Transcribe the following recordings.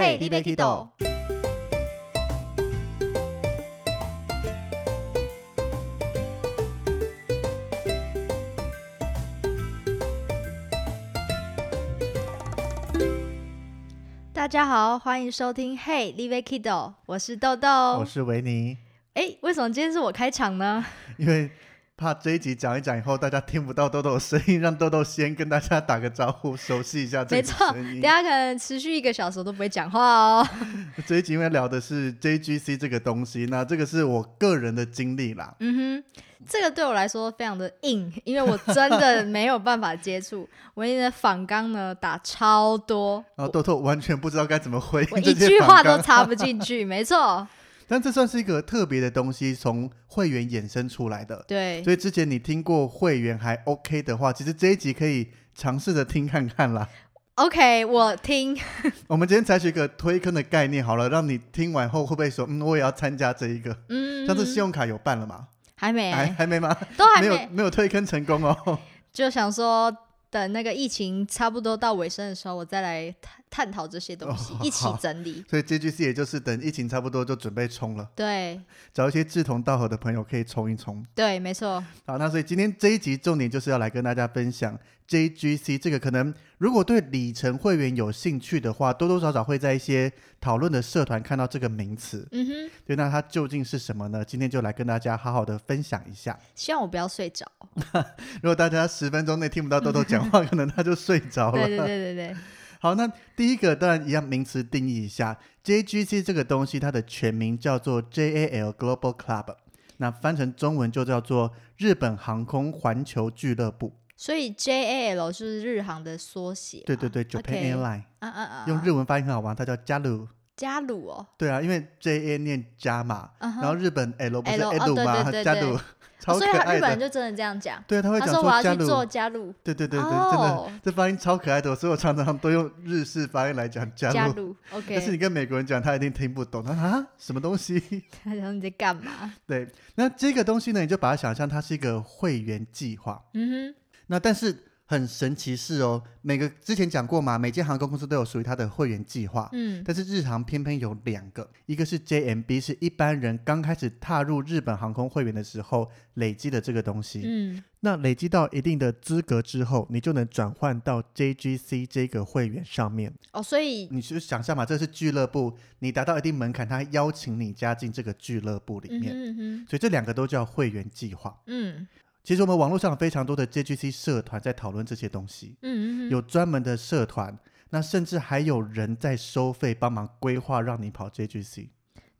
嘿你要去倒？大家好，欢迎收听 Hey l i v e Kido，我是豆豆我。是维尼，哎，为什么今天是我开场呢？因为怕这一集讲一讲以后，大家听不到豆豆的声音，让豆豆先跟大家打个招呼，熟悉一下这个没错，声音。等一下可能持续一个小时都不会讲话哦。这一集因为聊的是 JGC 这个东西，那这个是我个人的经历啦。嗯哼，这个对我来说非常的硬，因为我真的没有办法接触。我你的仿纲呢打超多，然后豆豆完全不知道该怎么回我一句话都插不进去。没错，但这算是一个特别的东西，从会员衍生出来的。对，所以之前你听过会员还 OK 的话，其实这一集可以尝试着听看看啦。OK，我听。我们今天采取一个推坑的概念好了，让你听完后会不会说，嗯，我也要参加这一个？嗯，像是信用卡有办了吗？还没、还还没吗？都还没有没，没有推坑成功哦。就想说等那个疫情差不多到尾声的时候，我再来探探讨这些东西，哦一起整理。所以 JGC 也就是等疫情差不多就准备冲了，对找一些志同道合的朋友可以冲一冲。对，没错。好，那所以今天这一集重点就是要来跟大家分享 JGC 这个可能如果对里程会员有兴趣的话，多多少少会在一些讨论的社团看到这个名词。嗯哼，对，那它究竟是什么呢？今天就来跟大家好好的分享一下。希望我不要睡着。如果大家十分钟内听不到豆豆讲话，可能他就睡着了。对对对对对，好，那第一个当然一样，名词定义一下，JGC 这个东西它的全名叫做 JAL Global Club，那翻成中文就叫做日本航空环球俱乐部。所以 JAL 是日航的缩写嘛。对对对，Japan Airline 啊啊啊！用日文发音很好玩，它叫加鲁。加鲁哦，对啊，因为 JA 念加嘛，嗯哼然后日本 L 不是 L，哦 L 吗？加鲁，超可哦所以他。日本人就真的这样讲。对，他会讲他说我要去做。加入，对对对对，真的哦，这发音超可爱的，所以我常常都用日式发音来讲加入。但是你。跟美国人讲，他一定听不懂。他说啊，什么东西？他讲你在干嘛？对，那这个东西呢，你就把它想象它是一个会员计划。嗯哼那但是很神奇是哦，每个之前讲过嘛，每间航空公司都有属于它的会员计划，。嗯但是日航偏偏有两个，一个是 JMB，是一般人刚开始踏入日本航空会员的时候累积的这个东西。嗯，那累积到一定的资格之后，你就能转换到 JGC 这个会员上面。哦，所以你就想象嘛，这是俱乐部，你达到一定门槛，他邀请你加进这个俱乐部里嗯面。哼嗯哼所以这两个都叫会员计划。嗯其实我们网络上有非常多的 JGC 社团在讨论这些东西，嗯嗯，有专门的社团，那甚至还有人在收费帮忙规划让你跑 JGC，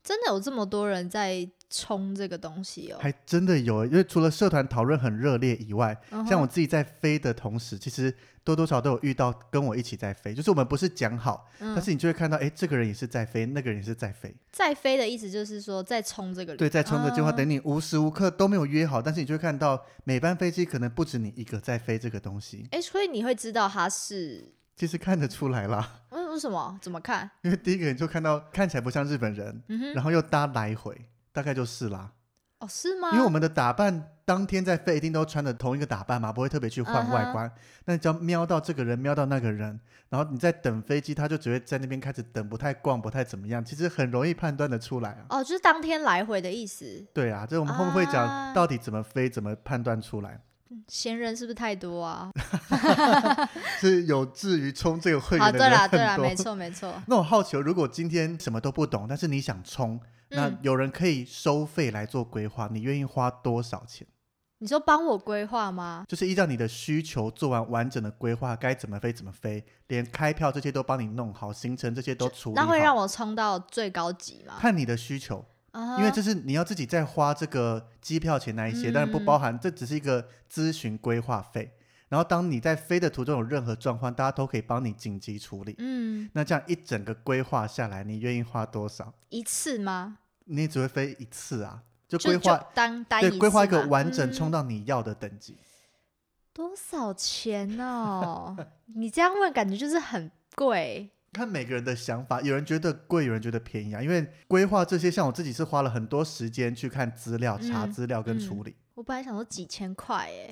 真的有这么多人在冲这个东西哦。还真的有。因为除了社团讨论很热烈以外，嗯像我自己在飞的同时，其实多多少少都有遇到跟我一起在飞，就是我们不是讲好，嗯但是你就会看到，哎，这个人也是在飞，那个人也是在飞，在飞的意思就是说在冲这个对，在冲着计划，啊等你无时无刻都没有约好，但是你就会看到每班飞机可能不止你一个在飞这个东西，哎，所以你会知道他是其实看得出来啦。为为什么？怎么看？因为第一个你就看到看起来不像日本人，嗯，然后又搭来回，大概就是啦。哦，是吗？因为我们的打扮当天在飞一定都穿的同一个打扮嘛，不会特别去换外观。那你只要瞄到这个人，瞄到那个人，然后你在等飞机，他就只会在那边开始等，不太逛，不太怎么样，其实很容易判断的出来啊。哦，就是当天来回的意思。对啊，这我们会不会啊讲到底怎么飞，怎么判断出来，闲人是不是太多啊？是有至于冲这个会好，员的人对啦，对啦，没错，没错。那我好奇哦，如果今天什么都不懂，但是你想冲，那嗯有人可以收费来做规划，你愿意花多少钱？你说帮我规划吗？就是依照你的需求做完完整的规划，该怎么飞怎么飞，连开票这些都帮你弄好，行程这些都处理好。那会让我冲到最高级吗？看你的需求，啊因为这是你要自己再花这个机票钱那一些，但是不嗯包含，这只是一个咨询规划费。然后当你在飞的途中有任何状况，大家都可以帮你紧急处理。嗯，那这样一整个规划下来，你愿意花多少？一次吗？你只会飞一次啊，就就规划就单单对规划一个完整嗯冲到你要的等级。多少钱哦？你这样问，感觉就是很贵。看每个人的想法，有人觉得贵，有人觉得便宜啊。因为规划这些，像我自己是花了很多时间去看资料、查嗯资料跟嗯处理，我本来想说几千块，哎，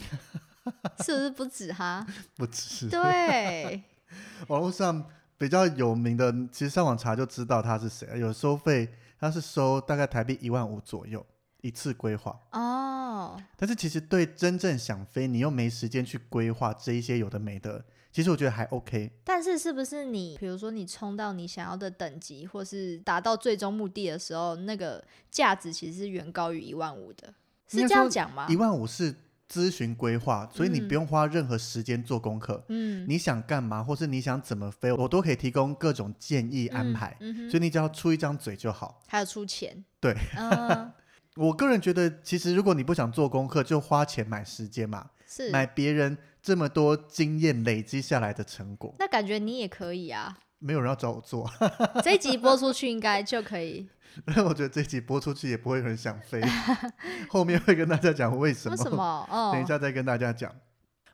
是不是不止哈？不止对，网络上比较有名的，其实上网查就知道他是谁。有收费，他是收大概台币一万五左右一次规划。哦，但是其实对真正想飞，你又没时间去规划这一些有的没的，其实我觉得还 OK。但是是不是你，比如说你冲到你想要的等级，或是达到最终目的的时候，那个价值其实是远高于一万五的，是这样讲吗一？万五是咨询规划，所以你嗯不用花任何时间做功课。嗯，你想干嘛，或是你想怎么飞，我都可以提供各种建议安排。嗯哼，所以你只要出一张嘴就好。还有出钱，对，嗯，我个人觉得，其实如果你不想做功课，就花钱买时间嘛，是。买别人这么多经验累积下来的成果，那感觉你也可以啊，没有人要找我做。这一集播出去应该就可以。但我觉得这一集播出去也不会有人想飞，后面会跟大家讲为什么。为什么？哦，等一下再跟大家讲。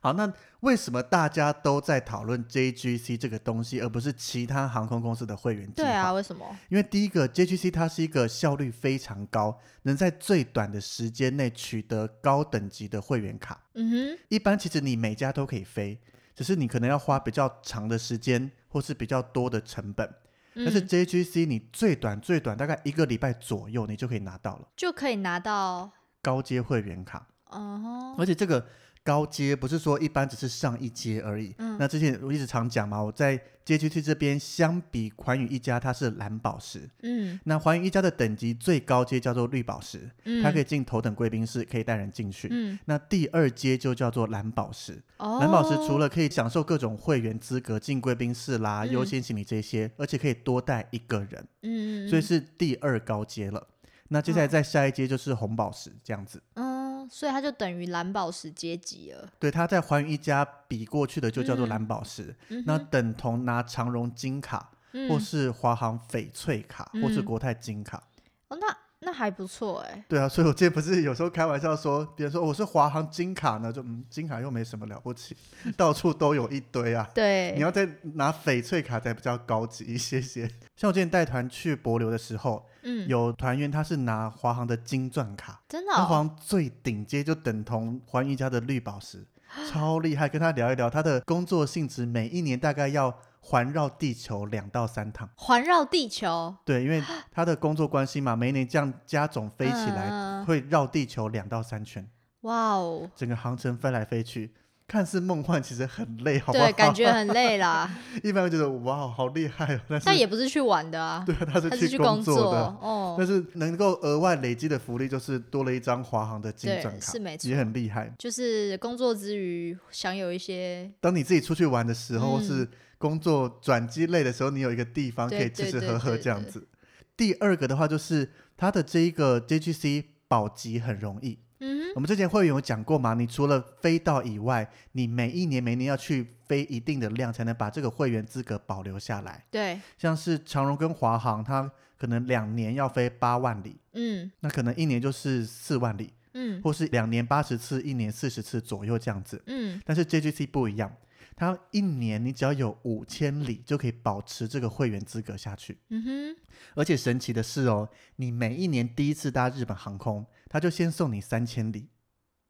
好，那为什么大家都在讨论 JGC 这个东西，而不是其他航空公司的会员计划？对啊，为什么？因为第一个 JGC 它是一个效率非常高，能在最短的时间内取得高等级的会员卡。嗯哼，一般其实你每家都可以飞，只是你可能要花比较长的时间，或是比较多的成本。但是嗯 JGC 你最短最短大概一个礼拜左右，你就可以拿到了就可以拿到，高阶会员卡。嗯哼，而且这个高阶不是说一般只是上一阶而已。嗯。那之前我一直常讲嘛，我在 JGC 这边相比环宇一家，它是蓝宝石。嗯。那环宇一家的等级最高阶叫做绿宝石，嗯，它可以进头等贵宾室，可以带人进去。嗯，那第二阶就叫做蓝宝石，哦，蓝宝石除了可以享受各种会员资格、进贵宾室啦、嗯。优先行李这些，而且可以多带一个人，嗯，嗯，所以是第二高阶了。那接下来再下一阶就是红宝石这样子。嗯，所以它就等于蓝宝石阶级了。对，它在寰宇一家比过去的就叫做嗯蓝宝石，嗯那等同拿长荣金卡，或嗯是华航翡翠卡，或是嗯国泰金卡。哦，那那还不错哎。对啊，所以我之前不是有时候开玩笑说，别人说我是华航金卡呢，就嗯，金卡又没什么了不起，到处都有一堆啊。对，你要再拿翡翠卡才比较高级一些些。像我之前带团去博流的时候，嗯，有团员他是拿华航的金钻卡，真的哦，华航最顶阶就等同环一家的绿宝石，超厉害。跟他聊一聊，他的工作性质每一年大概要环绕地球两到三趟。环绕地球对，因为他的工作关系嘛，每一年这样加总飞起来，嗯会绕地球两到三圈，哇哦，整个航程飞来飞去。看似梦幻，其实很累，好不好？对，感觉很累啦。一般会觉得哇，好厉害哦。但是但也不是去玩的啊，对啊，他是去工作的，哦但。是能够额外累积的福利就是多了一张华航的金对钻卡，是没错也很厉害。就是工作之余享有一些当你自己出去玩的时候，嗯是工作转机累的时候，你有一个地方可以吃吃喝喝这样子。第二个的话，就是它的这一个 JGC 保级很容易。嗯我们之前会员有讲过嘛，你除了飞到以外，你每一年每年要去飞一定的量，才能把这个会员资格保留下来。对，像是长荣跟华航，它可能两年要飞八万里，嗯那可能一年就是四万里，嗯或是两年八十次，一年四十次左右这样子。嗯，但是 JGC 不一样，它一年你只要有五千里就可以保持这个会员资格下去。嗯哼，而且神奇的是哦，你每一年第一次搭日本航空，它就先送你三千里。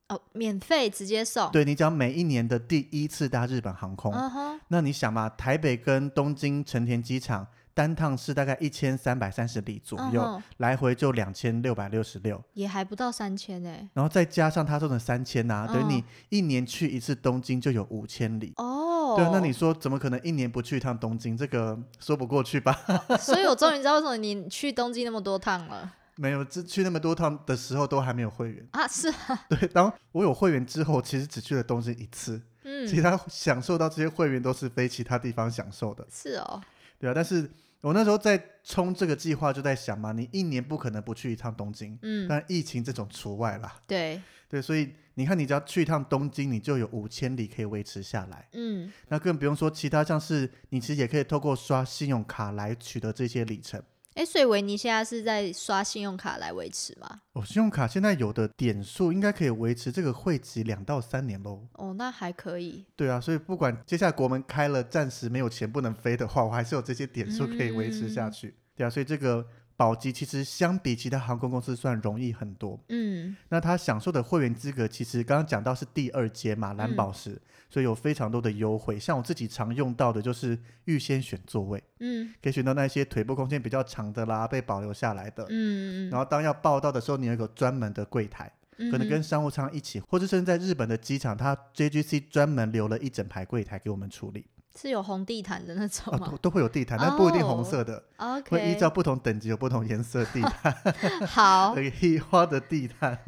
哦，免费直接送，对你只要每一年的第一次搭日本航空，嗯哼，那你想嘛，台北跟东京成田机场单趟是大概一千三百三十里左右，嗯哼，来回就两千六百六十六。也还不到三千哎，然后再加上他说的三千呐，等于嗯你一年去一次东京就有五千里。哦，对啊，那你说怎么可能一年不去一趟东京？这个说不过去吧？所以我终于知道为什么你去东京那么多趟了没有，这去那么多趟的时候都还没有会员。啊，是啊，对，当我有会员之后，其实只去了东京一次，嗯，其他享受到这些会员都是非其他地方享受的。是哦，对啊，但是我那时候在冲这个计划，就在想嘛，你一年不可能不去一趟东京，嗯，但疫情这种除外啦。对，对，所以你看，你只要去一趟东京，你就有五千里可以维持下来。嗯，那更不用说其他，像是你其实也可以透过刷信用卡来取得这些里程。哎，所以维尼现在是在刷信用卡来维持吗？哦，信用卡现在有的点数应该可以维持这个会籍两到三年喽。哦，那还可以，对啊，所以不管接下来国门开了，暂时没有钱不能飞的话，我还是有这些点数可以维持下去。对啊，所以这个保级其实相比其他航空公司算容易很多。嗯那他享受的会员资格，其实刚刚讲到是第二阶嘛，蓝宝石，所以有非常多的优惠。像我自己常用到的就是预先选座位，嗯可以选到那些腿部空间比较长的啦，被保留下来的。嗯嗯，然后当要报到的时候，你有一个专门的柜台，嗯可能跟商务舱一起，或者甚至在日本的机场，它 JGC 专门留了一整排柜台给我们处理，是有红地毯的那种哦，吗都都会有地毯，但不一定红哦色的，？OK，会依照不同等级有不同颜色地毯，好，可以 花的地毯。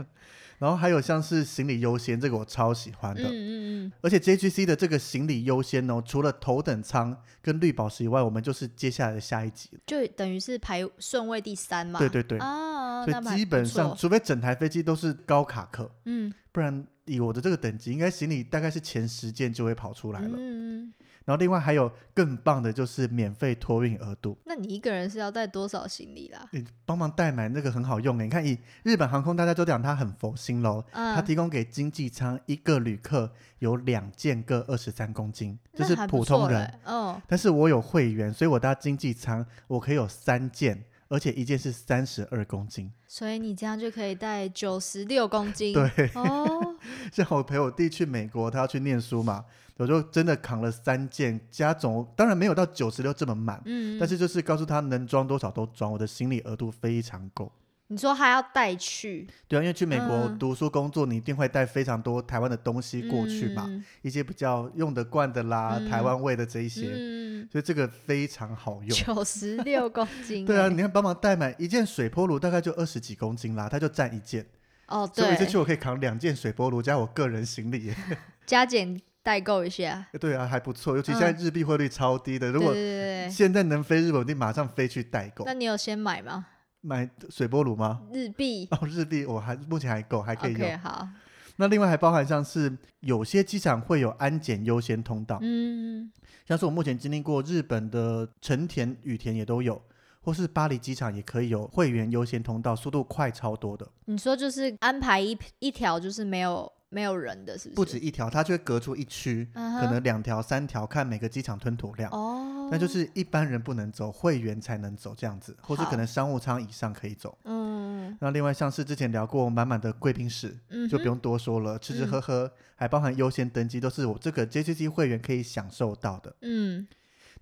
然后还有像是行李优先，这个我超喜欢的。嗯嗯嗯，而且 JGC 的这个行李优先哦，除了头等舱跟绿宝石以外，我们就是接下来的下一级了。就等于是排顺位第三嘛。对对对，啊，所以基本上，除非整台飞机都是高卡客，嗯不然以我的这个等级，应该行李大概是前十件就会跑出来了。嗯嗯，然后另外还有更棒的就是免费托运额度，那你一个人是要带多少行李啦？你帮忙代买那个很好用诶。你看以日本航空大家都讲它很佛心喽，它嗯，提供给经济舱一个旅客有两件各二十三公斤，就是普通人。哦，但是我有会员，所以我搭经济舱我可以有三件，而且一件是三十二公斤。所以你这样就可以带九十六公斤。对，哦，像我陪我弟去美国，他要去念书嘛，我就真的扛了三件，加总当然没有到九十六这么满，嗯，但是就是告诉他能装多少都装，我的行李额度非常够。你说还要带去对啊，因为去美国嗯读书工作，你一定会带非常多台湾的东西过去嘛，嗯一些比较用得惯的啦，嗯台湾味的这一些，嗯，所以这个非常好用。九十六公斤。对啊，欸你看帮忙代买一件水波炉大概就二十几公斤啦，它就占一件，哦，所以我一次去，我可以扛两件水波炉加我个人行李耶。加减代购一下。对啊，还不错，尤其现在日币汇率超低的，如果对对对对，现在能飞日本，我一定马上飞去代购那你有先买吗？买水波炉吗？日币哦，日币我还目前还够，还可以用。，OK，好，那另外还包含像是有些机场会有安检优先通道，嗯，像是我目前经历过日本的成田、羽田也都有，或是巴黎机场也可以有会员优先通道，速度快超多的，你说就是安排一一条就是没有没有人的，是不是？不止一条，它就会隔出一区，可能两条、三条，看每个机场吞吐量。哦，那就是一般人不能走，会员才能走这样子，或是可能商务舱以上可以走。嗯那另外像是之前聊过满满的贵宾室，嗯，就不用多说了，吃吃嗯喝喝，还包含优先登机，都是我这个 JCC 会员可以享受到的。嗯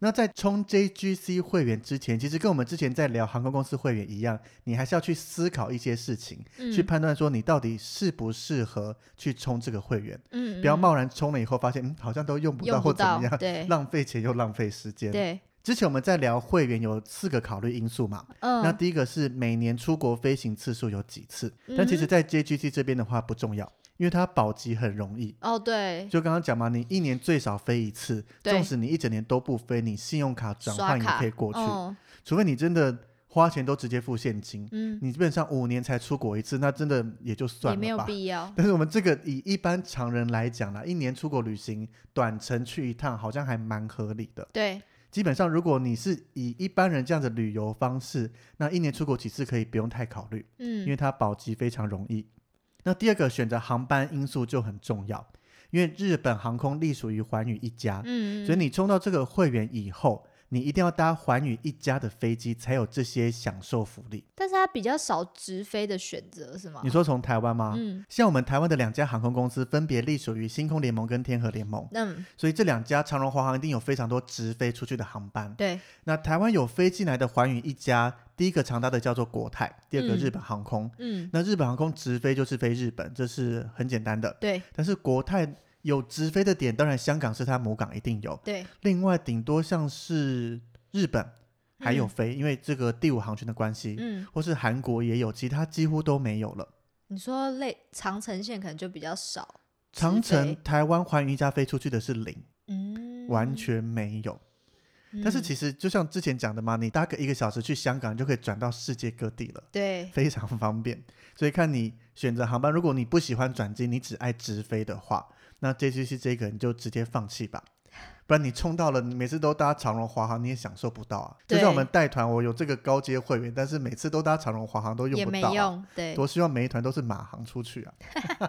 那在充 JGC 会员之前，其实跟我们之前在聊航空公司会员一样，你还是要去思考一些事情，嗯，去判断说你到底适不适合去充这个会员，嗯，不要嗯贸然充了以后发现嗯好像都用不到用不到或怎么样，，对。浪费钱又浪费时间。对，之前我们在聊会员有四个考虑因素嘛，那嗯，第一个是每年出国飞行次数有几次，但其实，在 JGC 这边的话不重要，因为它保级很容易。哦对，就刚刚讲嘛，你一年最少飞一次，对。纵使你一整年都不飞，你信用卡转换也可以过去，哦，除非你真的花钱都直接付现金，嗯，你基本上五年才出国一次，那真的也就算也没有。必要，但是我们这个以一般常人来讲啦，一年出国旅行短程去一趟，好像还蛮合理的。对，基本上，如果你是以一般人这样的旅游方式，那一年出国几次可以不用太考虑，嗯因为嗯，它保级非常容易。那第二个选择航班因素就很重要，因为日本航空隶属于环宇一家，嗯，所以你充到这个会员以后，你一定要搭环宇一家的飞机才有这些享受福利。但是它比较少直飞的选择是吗？你说从台湾吗？嗯像我们台湾的两家航空公司分别隶属于星空联盟跟天河联盟，嗯，所以这两家长荣、华航一定有非常多直飞出去的航班。对，那台湾有飞进来的环宇一家，第一个常搭的叫做国泰，第二个嗯日本航空。嗯那日本航空直飞就是飞日本，这是很简单的。对但是国泰有直飞的点，当然香港是它母港，一定有。对，另外，顶多像是日本还有嗯飞，因为这个第五航权的关系，嗯，或是韩国也有，其他几乎都没有了。你说类长城线可能就比较少，直长城台湾环宇一家飞出去的是零，嗯，完全没有。但是嗯其实就像之前讲的嘛，你搭个一个小时去香港就可以转到世界各地了，对，非常方便。所以看你选择航班，如果你不喜欢转机，你只爱直飞的话，那 JGC 这个你就直接放弃吧。不然你冲到了，你每次都搭长荣、华航，你也享受不到啊。就对像我们带团，我有这个高阶会员，但是每次都搭长荣、华航都也用不到、啊。没用，对，多希望每一团都是马航出去啊！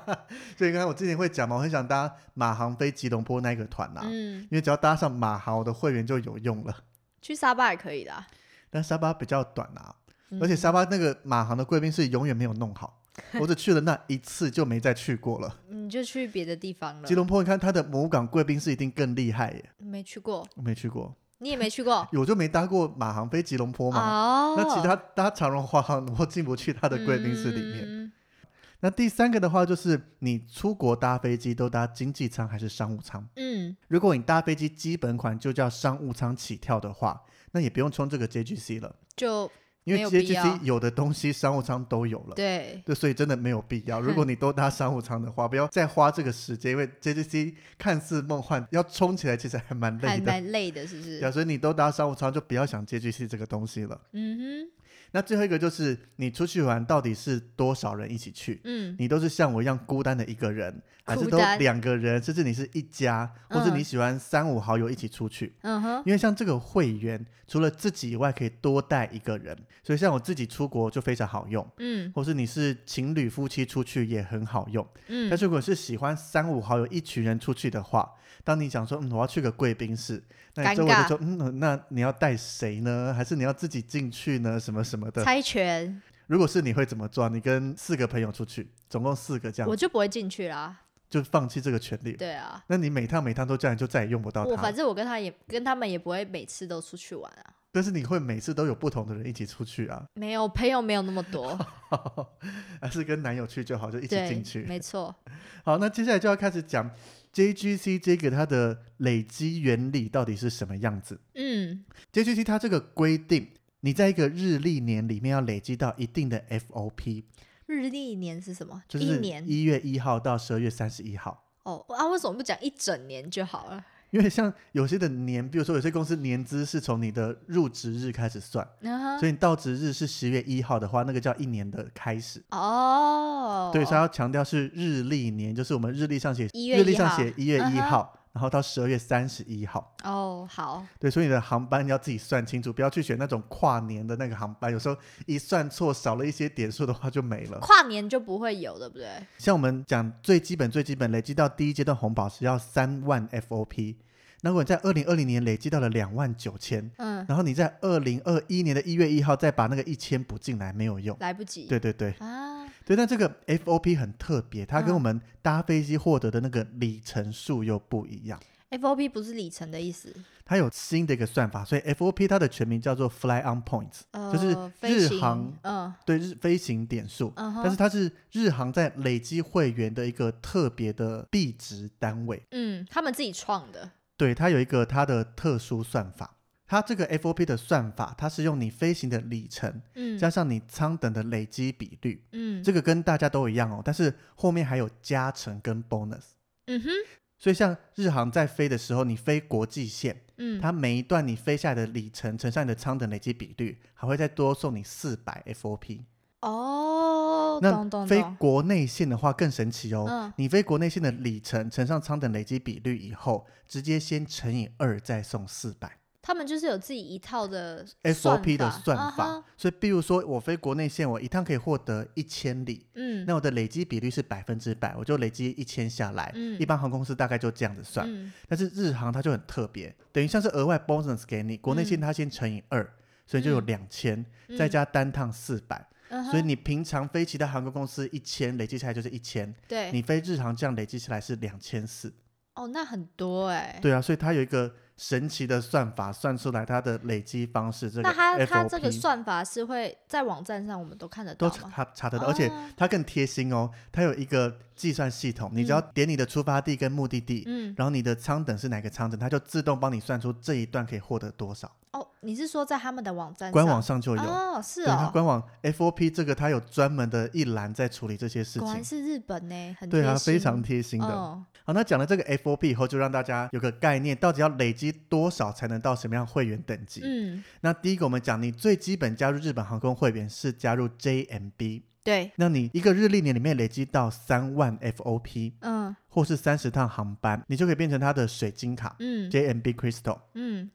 所以刚才我之前会讲嘛，我很想搭马航飞吉隆坡那个团啊，嗯，因为只要搭上马航，我的会员就有用了。去沙巴也可以啦，但沙巴比较短啊，而且嗯沙巴那个马航的贵宾室永远没有弄好，我只去了那一次就没再去过了。你就去别的地方了。吉隆坡，你看它的母港贵宾室一定更厉害耶，没去过，我没去过，你也没去过 我就没搭过马航飞吉隆坡嘛。哦。那其他搭长荣、华航，我进不去它的贵宾室里面。嗯那第三个的话，就是你出国搭飞机都搭经济舱还是商务舱？嗯，如果你搭飞机基本款就叫商务舱起跳的话，那也不用充这个 JGC 了，就因为 JGC 有的东西商务舱都有了。对，对，所以真的没有必要。如果 你都搭商务舱的话，不要再花这个时间，因为 JGC 看似梦幻，要冲起来其实还蛮累还的。蛮累的，是不是？所以你都搭商务舱，就不要想 JGC 这个东西了。嗯那最后一个就是你出去玩到底是多少人一起去，？嗯，你都是像我一样孤单的一个人，还是都两个人，甚至你是一家，或是嗯你喜欢三五好友一起出去？嗯哼，因为像这个会员，除了自己以外，可以多带一个人，所以像我自己出国就非常好用，嗯。或是你是情侣夫妻出去也很好用。嗯。但是如果是喜欢三五好友一群人出去的话，当你想说嗯我要去个贵宾室，那周围就说嗯那你要带谁呢？还是你要自己进去呢？什么什么的。猜拳，如果是你会怎么做？你跟四个朋友出去，总共四个这样我，就不会进去啦。就放弃这个权利。对啊，那你每趟每趟都这样，你就再也用不到它我反。正我跟他也跟他们也不会每次都出去玩啊。但是你会每次都有不同的人一起出去啊，没有朋友没有那么多，还是跟男友去就好，就一起进，去。没错。好，那接下来就要开始讲 JGC 这个它的累积原理到底是什么样子。嗯 JGC 它这个规定，你在一个日历年里面要累积到一定的 FOP，日历年是什么？就是一年一月一号到十二月三十一号。哦啊，为什么不讲一整年就好了？因为像有些的年，比如说有些公司年资是从你的入职日开始算，所以你到职日是十月一号的话，那个叫一年的开始。哦，对，所以要强调是日历年，就是我们日历上写1月日历上写一月一号，然后到十二月三十一号。哦，好，对，所以你的航班要自己算清楚，不要去选那种跨年的那个航班，有时候一算错少了一些点数的话就没了。跨年就不会有，对不对？像我们讲最基本最基本，累积到第一阶段红宝石要三万 FOP，那如果你在二零二零年累积到了两万九千，嗯，然后你在二零二一年的一月一号再把那个一千补进来，没有用。来不及。对对对。啊，对，但这个 FOP 很特别，它跟嗯。我们搭飞机获得的那个里程数又不一样。FOP 不是里程的意思，它有新的一个算法，所以 FOP 它的全名叫做 Fly on Points，呃，就是日航嗯。对日飞行点数。嗯，但是它是日航在累积会员的一个特别的币值单位，嗯，他们自己创的，对，它有一个它的特殊算法。它这个 FOP 的算法，它是用你飞行的里程嗯加上你舱等的累积比率，嗯这个跟大家都一样哦，但是后面还有加成跟 bonus。嗯哼所以像日航在飞的时候，你飞国际线，嗯，它每一段你飞下来的里程乘上你的舱等累积比率，还会再多送你四百 FOP。哦，那懂懂懂，飞国内线的话更神奇哦，嗯。你飞国内线的里程乘上舱等累积比率以后，直接先乘以二，再送四百。他们就是有自己一套的 SOP 的算法，啊所以比如说我飞国内线，我一趟可以获得一千里，嗯，那我的累积比率是百分之百，我就累积一千下来。嗯。一般航空公司大概就这样子算，嗯。但是日航它就很特别，等于像是额外 bonus 给你，国内线它先乘以二、所以就有嗯两千、嗯。再加单趟四百、所以你平常飞其他航空公司一千，累计下来就是一千，对。你飞日航这样累计起来是两千四。哦，那很多哎，对啊，所以它有一个神奇的算法，算出来它的累积方式。这个那它它这个算法是会在网站上我们都看得都到吗？查查得到，而且哦它更贴心哦，它有一个计算系统，你只要点你的出发地跟目的地，嗯，然后你的舱等是哪个舱等，它就自动帮你算出这一段可以获得多少，哦，你是说在他们的网站官网上就有。哦，是对，它哦，官网 FOP 这个它有专门的一栏在处理这些事情。果然是日本呢，很对啊，非常贴心的。哦好，那讲了这个 FOP 以后，就让大家有个概念，到底要累积多少才能到什么样会员等级？嗯，那第一个，我们讲你最基本加入日本航空会员是加入 JMB，对，那你一个日历年里面累积到三万 FOP，嗯或是三十趟航班，你就可以变成它的水晶卡、嗯 JMB Crystal。嗯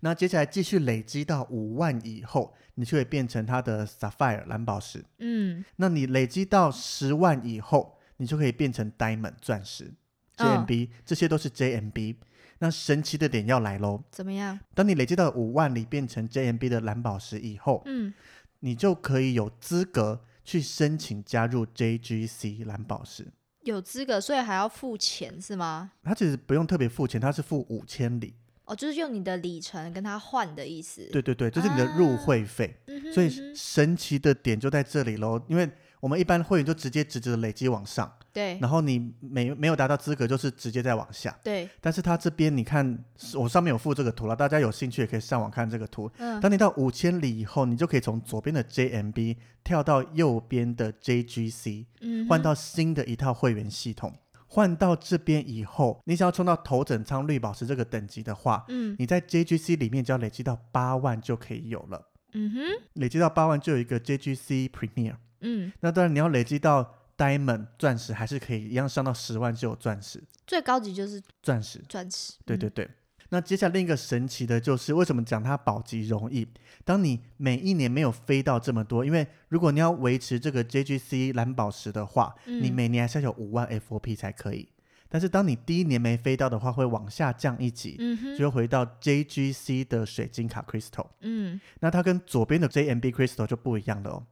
那接下来继续累积到五万以后，你就会变成它的 Sapphire 蓝宝石。嗯那你累积到十万以后，你就可以变成 Diamond 钻石。嗯 JMB、这些都是 JMB。那神奇的点要来喽！怎么样？当你累积到五万里变成 JMB 的蓝宝石以后，嗯你就可以有资格去申请加入 JGC 蓝宝石。有资格，所以还要付钱是吗？它其实不用特别付钱，它是付五千里。哦，就是用你的里程跟它换的意思。对对对，就是你的入会费。嗯哼，所以神奇的点就在这里喽，因为我们一般会员就直接直直的累积往上，对然后你没没有达到资格，就是直接再往下。对，但是它这边你看，我上面有附这个图了，大家有兴趣也可以上网看这个图。嗯，当你到五千里以后，你就可以从左边的 JMB 跳到右边的 JGC，嗯换到新的一套会员系统。换到这边以后，你想要冲到头等舱绿宝石这个等级的话，嗯你在 JGC 里面只要累积到八万就可以有了。嗯哼累积到八万就有一个 JGC Premier。嗯，那当然你要累积到 Diamond 钻石，还是可以一样上到十万就有钻石。最高级就是钻石，钻石。嗯对对对。那接下来另一个神奇的就是，为什么讲它保级容易？当你每一年没有飞到这么多，因为如果你要维持这个 JGC 蓝宝石的话，你嗯每年还是要有五万 FOP 才可以。但是当你第一年没飞到的话，会往下降一级，嗯就会回到 JGC 的水晶卡 Crystal。嗯那它跟左边的 JMB Crystal 就不一样了哦。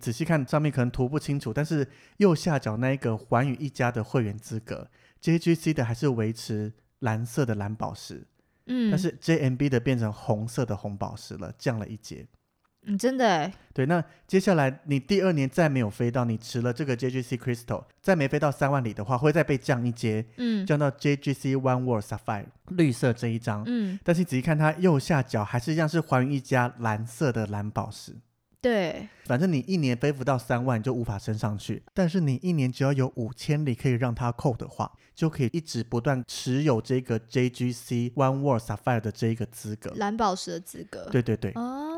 仔细看上面可能图不清楚，但是右下角那一个环宇一家的会员资格，JGC 的还是维持蓝色的蓝宝石，嗯，但是 JMB 的变成红色的红宝石了，降了一阶。嗯真的哎，对，那接下来你第二年再没有飞到，你持了这个 JGC Crystal，再没飞到三万里的话，会再被降一阶，嗯降到 JGC One World Sapphire 绿色这一张。嗯但是你仔细看它右下角还是一样是环宇一家蓝色的蓝宝石。对，反正你一年背不到三万你就无法升上去，但是你一年只要有五千里可以让它扣的话，就可以一直不断持有这个 JGC One World Sapphire 的这一个资格。蓝宝石的资格。对对对哦，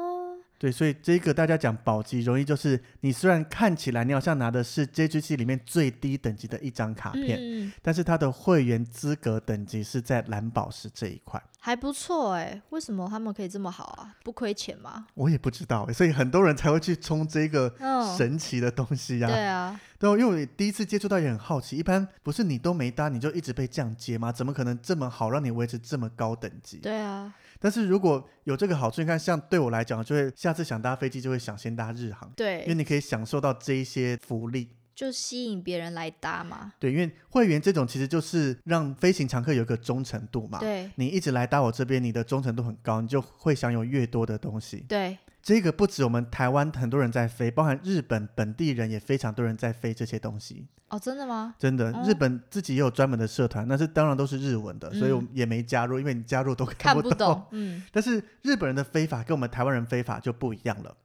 对，所以这个大家讲保级容易，就是你虽然看起来你好像拿的是 JGC 里面最低等级的一张卡片，嗯，但是它的会员资格等级是在蓝宝石这一块。还不错哎，为什么他们可以这么好啊？不亏钱吗？我也不知道欸，所以很多人才会去冲这个嗯，神奇的东西呀、对啊，对，因为我第一次接触到也很好奇，一般不是你都没搭你就一直被降阶吗？怎么可能这么好让你维持这么高等级？对啊，但是如果有这个好处，你看像对我来讲，就会下次想搭飞机就会想先搭日航，对因为，你可以享受到这一些福利。就吸引别人来搭嘛。对，因为会员这种其实就是让飞行常客有一个忠诚度嘛。对你一直来搭我这边，你的忠诚度很高，你就会享有越多的东西。对，这个不止我们台湾很多人在飞，包含日本本地人也非常多人在飞这些东西。哦，真的吗？真的，哦日本自己也有专门的社团，那是当然都是日文的，所以我嗯也没加入，因为你加入都看不不懂，嗯，但是日本人的飞法跟我们台湾人飞法就不一样了。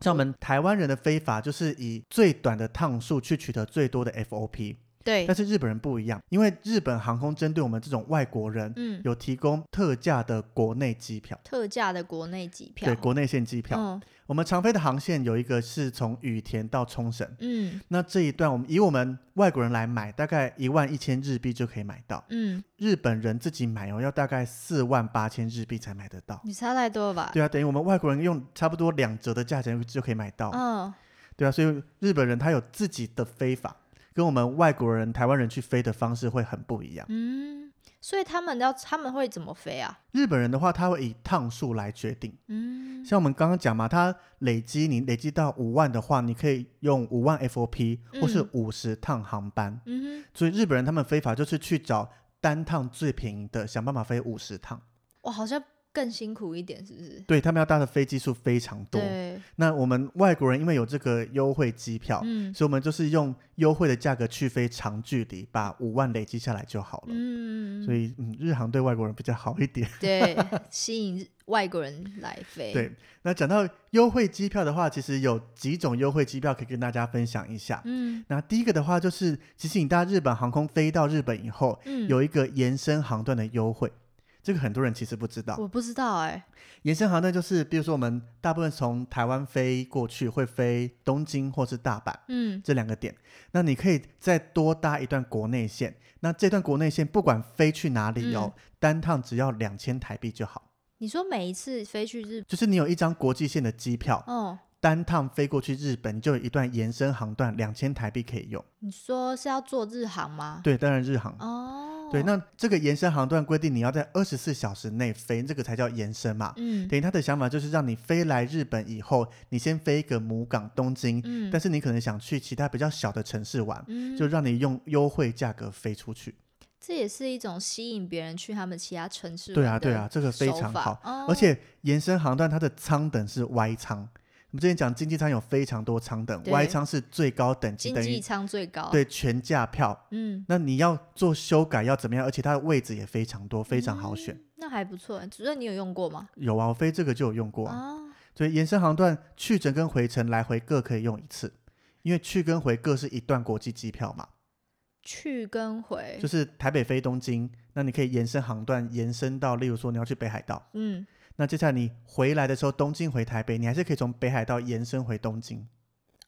像我们台湾人的飞法就是以最短的趟数去取得最多的 FOP，对但，是日本人不一样，因为日本航空针对我们这种外国人嗯，有提供特价的国内机票，特价的国内机票，对，国内线机票。嗯我们常飞的航线有一个是从羽田到冲绳，嗯那这一段我们以我们外国人来买，大概一万一千日币就可以买到。嗯，日本人自己买哦，要大概四万八千日币才买得到。你差太多了吧？对啊，等于我们外国人用差不多两折的价钱就可以买到。嗯，对啊，所以日本人他有自己的飞法，跟我们外国人、台湾人去飞的方式会很不一样。嗯，所以他们要他们会怎么飞啊？日本人的话，他会以趟数来决定。嗯，像我们刚刚讲嘛，他累积你累积到五万的话，你可以用五万 FOP 或是嗯五十趟航班。嗯哼，所以日本人他们飞法就是去找单趟最便宜的，想办法飞五十趟。哇，好像更辛苦一点，是不是？对他们要搭的飞机数非常多。对，那我们外国人因为有这个优惠机票，嗯所以我们就是用优惠的价格去飞长距离，把五万累积下来就好了。嗯，所以，嗯，日航对外国人比较好一点。对，吸引外国人来飞。对，那讲到优惠机票的话，其实有几种优惠机票可以跟大家分享一下。嗯那第一个的话，就是其实你搭日本航空飞到日本以后，嗯，有一个延伸航段的优惠，这个很多人其实不知道。我不知道哎、延伸航段就是，比如说我们大部分从台湾飞过去，会飞东京或是大阪。嗯这两个点，那你可以再多搭一段国内线。那这段国内线不管飞去哪里哦，单趟只要两千台币就好。你说每一次飞去日，就是你有一张国际线的机票，哦，单趟飞过去日本，你就有一段延伸航段，两千台币可以用。你说是要坐日航吗？对，当然日航。哦，对，那这个延伸航段规定你要在二十四小时内飞，这个才叫延伸嘛。嗯等于他的想法就是让你飞来日本以后，你先飞一个母港东京，嗯但是你可能想去其他比较小的城市玩，嗯，就让你用优惠价格飞出去。这也是一种吸引别人去他们其他城市对啊，对啊，这个非常好。哦而且延伸航段它的舱等是 Y 舱，我们之前讲经济舱有非常多舱等，Y 舱是最高等级，经济舱最高，，对全价票。嗯，那你要做修改要怎么样？而且它的位置也非常多，非常好选。那还不错。主任，你有用过吗？有啊，我飞这个就有用过啊。啊，所以延伸航段去程跟回程来回各可以用一次，因为去跟回各是一段国际机票嘛，去跟回就，是台北飞东京，那你可以延伸航段延伸到，例如说你要去北海道，嗯，那接下来你回来的时候，东京回台北，你还是可以从北海道延伸回东京。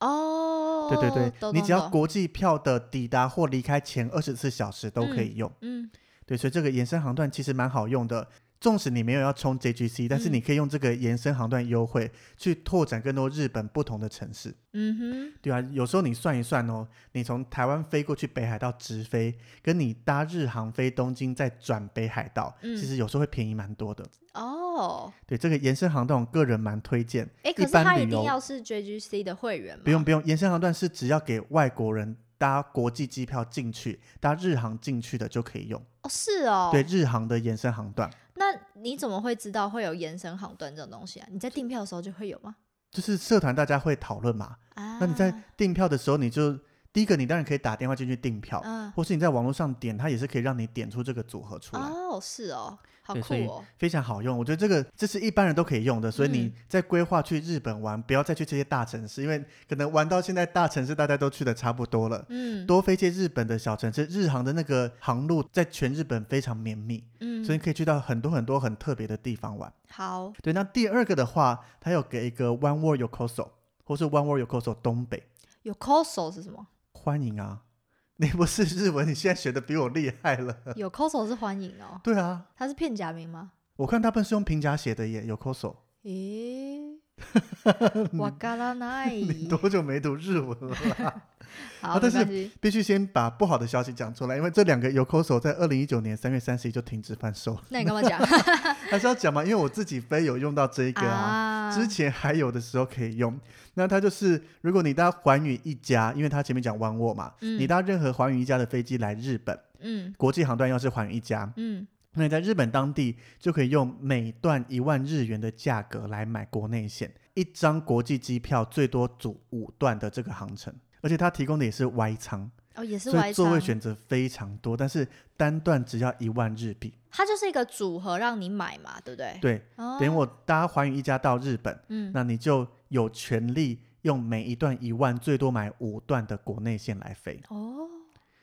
哦，对对对，懂你只要国际票的抵达或离开前二十四小时都可以用。嗯对，所以这个延伸航段其实蛮好用的。纵使你没有要冲 JGC，但是嗯你可以用这个延伸航段优惠去拓展更多日本不同的城市。嗯哼，对啊，有时候你算一算哦，你从台湾飞过去北海道直飞，跟你搭日航飞东京再转北海道，嗯其实有时候会便宜蛮多的。哦，对，这个延伸航段，我个人蛮推荐。哎，可是它一定要是 JGC 的会员吗？不用不用，延伸航段是只要给外国人搭国际机票进去，搭日航进去的就可以用。哦，是哦，对，日航的延伸航段，那你怎么会知道会有延伸航段这种东西啊？你在订票的时候就会有吗？就是社团大家会讨论嘛。啊，那你在订票的时候，你就第一个，你当然可以打电话进去订票，嗯，或是你在网络上点，它也是可以让你点出这个组合出来。哦，是哦，好酷哦，非常好用，我觉得这个这是一般人都可以用的，所以你嗯在规划去日本玩，不要再去这些大城市，因为可能玩到现在大城市大家都去的差不多了，嗯。多飞一些日本的小城市，日航的那个航路在全日本非常绵密，嗯，所以你可以去到很多很多很特别的地方玩。好，对，那第二个的话，它有给一个 One World Yokoso 或是 One World Yokoso 东北。有 coso 是什么？欢迎啊！你不是日文，你现在学的比我厉害了。有 coso 是欢迎哦，对啊，他是片假名吗？我看大部分是用平假写的耶有 coso。诶，瓦嘎拉奈，你多久没读日文了啦？好，啊但是必须先把不好的消息讲出来，因为这两个 Yokoso 在二零一九年三月三十一就停止贩售，那你干嘛讲 还是要讲嘛？因为我自己飞有用到这一个啊，啊？之前还有的时候可以用。那它就是，如果你搭寰宇一家，因为它前面讲 One World 嘛，嗯你搭任何寰宇一家的飞机来日本，嗯国际航段要是寰宇一家，嗯，那你在日本当地就可以用每段一万日元的价格来买国内线，一张国际机票最多组五段的这个航程，而且它提供的也是 Y 舱，哦，也是所以座位，选择非常多，但是单段只要一万日币。它就是一个组合让你买嘛，对不对？对，哦，等于我搭环宇一家到日本，嗯，那你就有权利用每一段一万，最多买五段的国内线来飞。哦，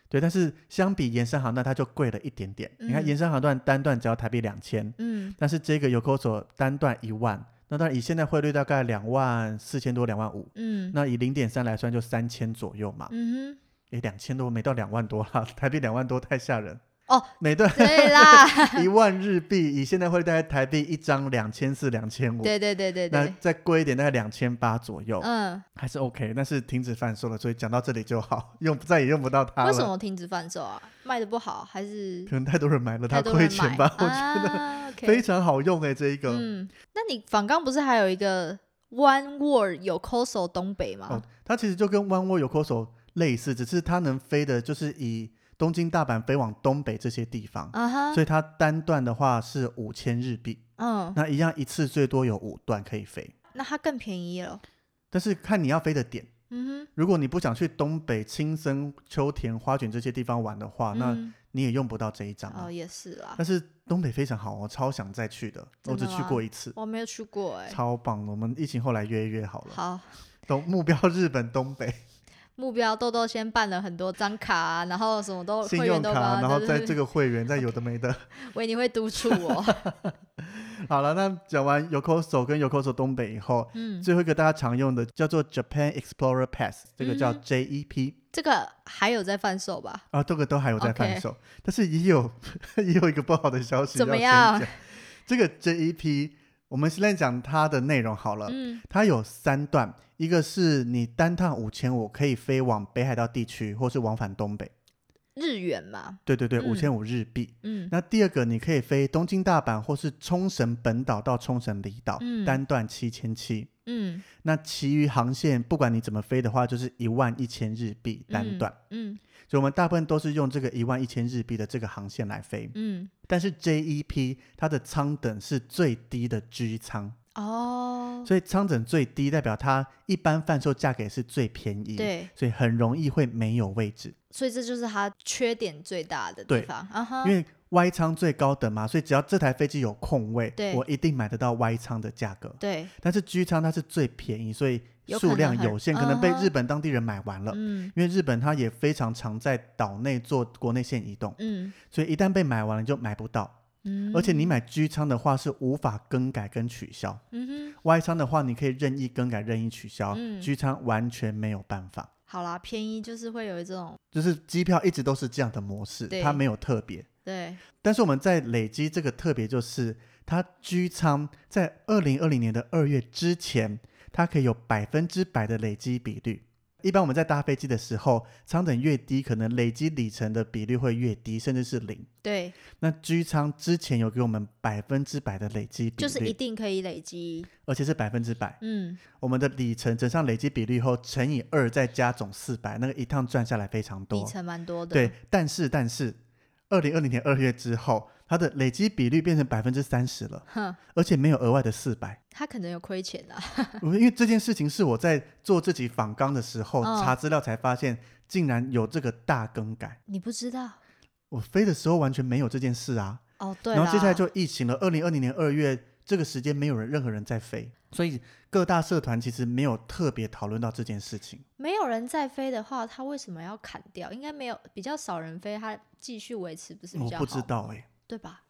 对，但是相比延伸航段，它就贵了一点点。你看嗯延伸航段单段只要台币两千，嗯但是这个 Yokoso 单段一万，那当然以现在汇率大概两万四千多、两万五，嗯那以零点三来算就三千左右嘛。嗯哼诶，两千多没到两万多啦，台币两万多太吓人。哦，每段哼，对啦，一万日币，以现在汇率大概台币一张两千四、两千五。对对对对那，再贵一点，大概两千八左右，嗯，还是 OK，但是停止贩售了，所以讲到这里就好，用再也用不到它了。为什么停止贩售啊？卖的不好还是可能太多人买了，它亏钱吧？我觉得非常好用哎、这一个。嗯，那你仿刚不是还有一个 One Word 有 coso 东北吗？哦，它其实就跟 One World 有 Coso 类似，只是它能飞的就是以东京、大阪飞往东北这些地方，所以它单段的话是五千日币，嗯，那一样一次最多有五段可以飞，那它更便宜了。但是看你要飞的点。嗯如果你不想去东北、青森、秋田、花卷这些地方玩的话，哼，那嗯。你也用不到这一张啊。哦也是啦，但是东北非常好，我超想再去的，我只去过一次，我没有去过哎。超棒。我们疫情后来约一约好了，好，东目标日本东北目标豆豆先办了很多张卡啊，然后什么都信用卡，然后在这个会员再有的没的。维尼会督促我。好了，那讲完 Yokoso 跟 Yokoso 东北以后，嗯，最后一个大家常用的叫做 Japan Explorer Pass，这个叫 JEP、这个还有在贩售吧？啊，这个都还有在贩售但是也有 也有一个不好的消息怎么样？讲。这个 JEP，我们现在讲它的内容好了，嗯它有三段，一个是你单趟五千五可以飞往北海道地区，或是往返东北。日元嘛，对对对，嗯五千五日币。嗯那第二个，你可以飞东京、大阪或是冲绳本岛到冲绳离岛，嗯单段七千七。嗯，那其余航线，不管你怎么飞的话，就是一万一千日币单段。嗯所以我们大部分都是用这个一万一千日币的这个航线来飞。嗯，但是 JEP 它的舱等是最低的 G 舱，哦，所以舱等最低代表它一般贩售价格也是最便宜，，对，所以很容易会没有位置。所以这就是它缺点最大的地对。方，啊哈，因为 Y 舱最高等嘛，所以只要这台飞机有空位，我一定买得到 Y 舱的价格。对，但是 G 舱它是最便宜，所以数量有限，可能被日本当地人买完了。嗯因为日本它也非常常在岛内做国内线移动，嗯所以一旦被买完了你就买不到。嗯，而且你买 G 舱的话是无法更改跟取消嗯哼，，Y 舱的话你可以任意更改、任意取消、嗯 g 舱完全没有办法。好啦，便宜就是会有一种就是机票一直都是这样的模式，它没有特别。对，但是我们在累积这个特别，就是它居仓在二零二零年的二月之前，它可以有百分之百的累积比率。一般我们在搭飞机的时候，舱等越低，可能累积里程的比率会越低，甚至是零。对，那居舱之前有给我们百分之百的累积比率，就是一定可以累积，而且是百分之百。嗯，我们的里程乘上累积比率后乘以二，再加总四百，那个一趟赚下来非常多里多。程蛮多的，对，，但是但是，二零二零年二月之后，它的累积比率变成百分之三十了，哼，而且没有额外的四百。他可能有亏钱啊，因为这件事情是我在做自己访纲的时候、嗯查资料才发现，竟然有这个大更改。你不知道我飞的时候完全没有这件事啊。哦，对然后接下来就疫情了，二零二零年二月这个时间没有人任何人在飞，所以各大社团其实没有特别讨论到这件事情。没有人在飞的话，他为什么要砍掉？应该没有比较少人飞，他继续维持不是比我较好我不知道哎、对吧？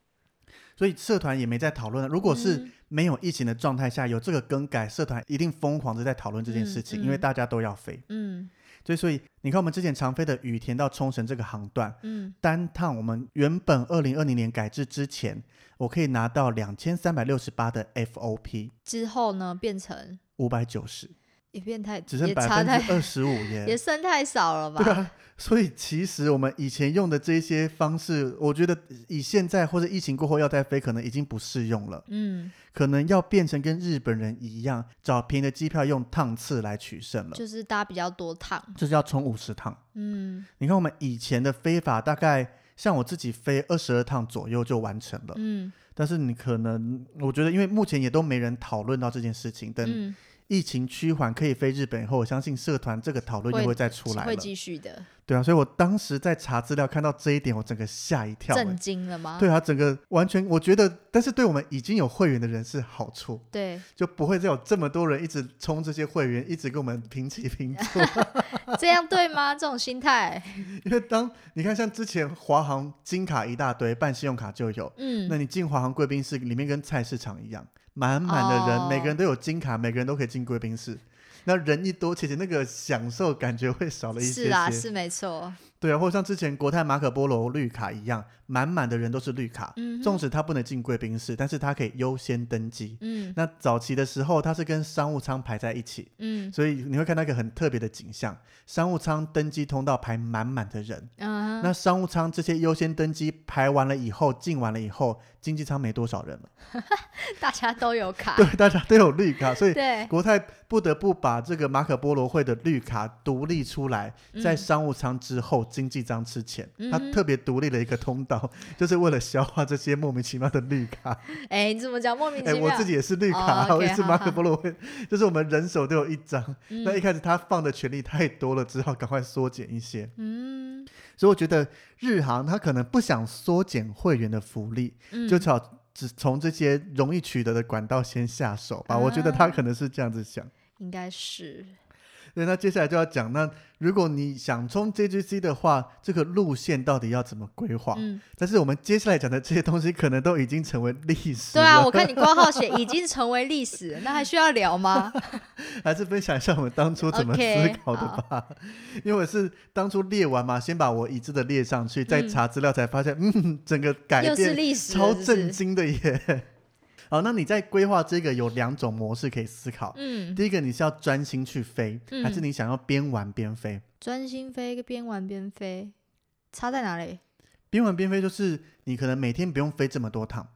所以社团也没在讨论。如果是嗯没有疫情的状态下有这个更改，社团一定疯狂的在讨论这件事情，嗯嗯因为大家都要飞。嗯所以，所以你看，我们之前常飞的羽田到冲绳这个航段，嗯，单趟我们原本二零二零年改制之前，我可以拿到两千三百六十八的 FOP，之后呢变成五百九十，也变太只剩百分之二十五 耶。也剩太少了吧？对啊，所以其实我们以前用的这些方式，我觉得以现在或者疫情过后要再飞，可能已经不适用了。嗯，可能要变成跟日本人一样，找便宜的机票用趟次来取胜了，就是搭比较多趟，就是要冲五十趟。嗯你看我们以前的飞法，大概像我自己飞二十二趟左右就完成了，嗯。但是你可能，我觉得因为目前也都没人讨论到这件事情，等嗯，疫情趋缓可以飞日本以后，我相信社团这个讨论就会会再出来会了。继续的，对啊，所以我当时在查资料看到这一点，我整个吓一跳、震欸。惊了吗？对啊，整个完全，我觉得，但是对我们已经有会员的人是好处，对，就不会再有这么多人一直冲这些会员，一直跟我们平起平坐。这样对吗？这种心态，因为当你看，像之前华航金卡一大堆，办信用卡就有，嗯那你进华航贵宾室里面跟菜市场一样，满满的人，哦每个人都有金卡，每个人都可以进贵宾室。那人一多，其实那个享受感觉会少了一些些。是啊，是没错，对啊，或者像之前国泰马可波罗绿卡一样，满满的人都是绿卡，嗯纵使他不能进贵宾室，但是他可以优先登机。嗯。那早期的时候，他是跟商务舱排在一起，嗯。所以你会看到一个很特别的景象：商务舱登机通道排满满的人，嗯哼，那商务舱这些优先登机排完了以后，进完了以后，经济舱没多少人了，大家都有卡，对，大家都有绿卡，所以对，国泰不得不把这个马可波罗会的绿卡独立出来，在嗯。商务舱之后，经济舱之前，他特别独立了一个通道，就是为了消化这些莫名其妙的绿卡。哎，你怎么讲莫名哎、其妙？我自己也是绿卡，哦我也是马可波罗会，就是我们人手都有一张。嗯那一开始他放的权利太多了，只好赶快缩减一些。嗯所以我觉得日航他可能不想缩减会员的福利，嗯，就只好只从这些容易取得的管道先下手吧。我觉得他啊可能是这样子想。应该是，对，那接下来就要讲，那如果你想冲 JGC 的话，这个路线到底要怎么规划？嗯，但是我们接下来讲的这些东西，可能都已经成为历史了。对啊，我看 你挂号写已经成为历史，那还需要聊吗？还是分享一下我们当初怎么思考的吧。因为我是当初列完嘛，先把我已知的列上去，再嗯查资料才发现，嗯，整个改变历史，超震惊的耶。好，那你在规划这个有两种模式可以思考。嗯，第一个，你是要专心去飞，还是嗯你想要边玩边飞？专心飞跟边玩边飞，差在哪里？边玩边飞就是你可能每天不用飞这么多趟，